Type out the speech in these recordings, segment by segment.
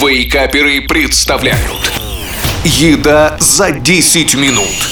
Вейкаперы представляют. Еда за 10 минут.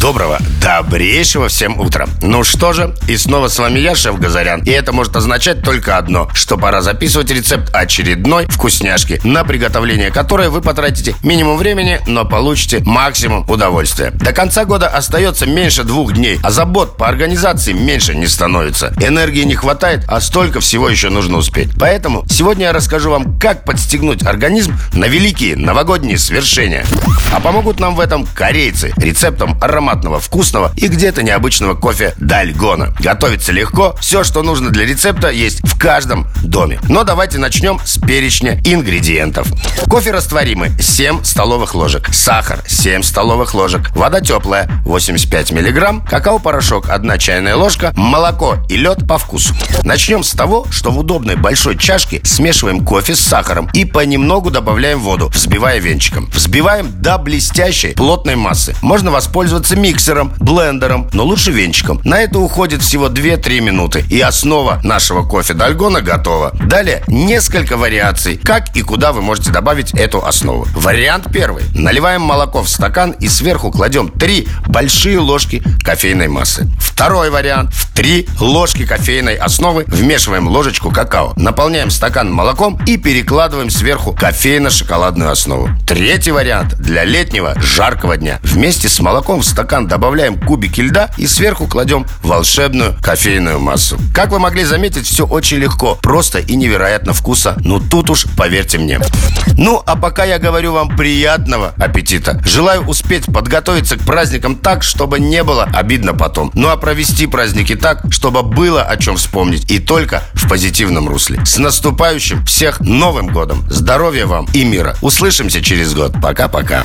Доброго, добрейшего всем утра. Ну что же, и снова с вами я, шеф Газарян. И это может означать только одно Что пора записывать рецепт очередной вкусняшки На приготовление которой вы потратите минимум времени Но получите максимум удовольствия. До конца года остается меньше двух дней А забот по организации меньше не становится. Энергии не хватает, а столько всего еще нужно успеть. Поэтому сегодня я расскажу вам, как подстегнуть организм На великие новогодние свершения. А помогут нам в этом корейцы Рецептом аромат ароматного, вкусного и где-то необычного кофе Дальгона. Готовится легко, все, что нужно для рецепта, есть в каждом доме. Но давайте начнем с перечня ингредиентов. Кофе растворимый 7 столовых ложек, сахар 7 столовых ложек, вода теплая 85 миллиграмм, какао-порошок 1 чайная ложка, молоко и лед по вкусу. Начнем с того, что в удобной большой чашке смешиваем кофе с сахаром и понемногу добавляем воду, взбивая венчиком. Взбиваем до блестящей плотной массы. Можно воспользоваться миксером, блендером, но лучше венчиком. На это уходит всего 2-3 минуты. И основа нашего кофе Дальгона готова. Далее несколько вариаций, как и куда вы можете добавить эту основу. Вариант первый. Наливаем молоко в стакан и сверху кладем 3 большие ложки кофейной массы. Второй вариант. В 3 ложки кофейной основы вмешиваем ложечку какао. Наполняем стакан молоком и перекладываем сверху кофейно-шоколадную основу. Третий вариант. Для летнего жаркого дня. Вместе с молоком в стакан стакан добавляем кубики льда и сверху кладем волшебную кофейную массу. Как вы могли заметить, все очень легко, просто и невероятно вкуса. Ну тут уж поверьте мне. Ну, а пока я говорю вам приятного аппетита. Желаю успеть подготовиться к праздникам так, чтобы не было обидно потом. Ну а провести праздники так, чтобы было о чем вспомнить и только в позитивном русле. С наступающим всех Новым годом! Здоровья вам и мира! Услышимся через год. Пока-пока.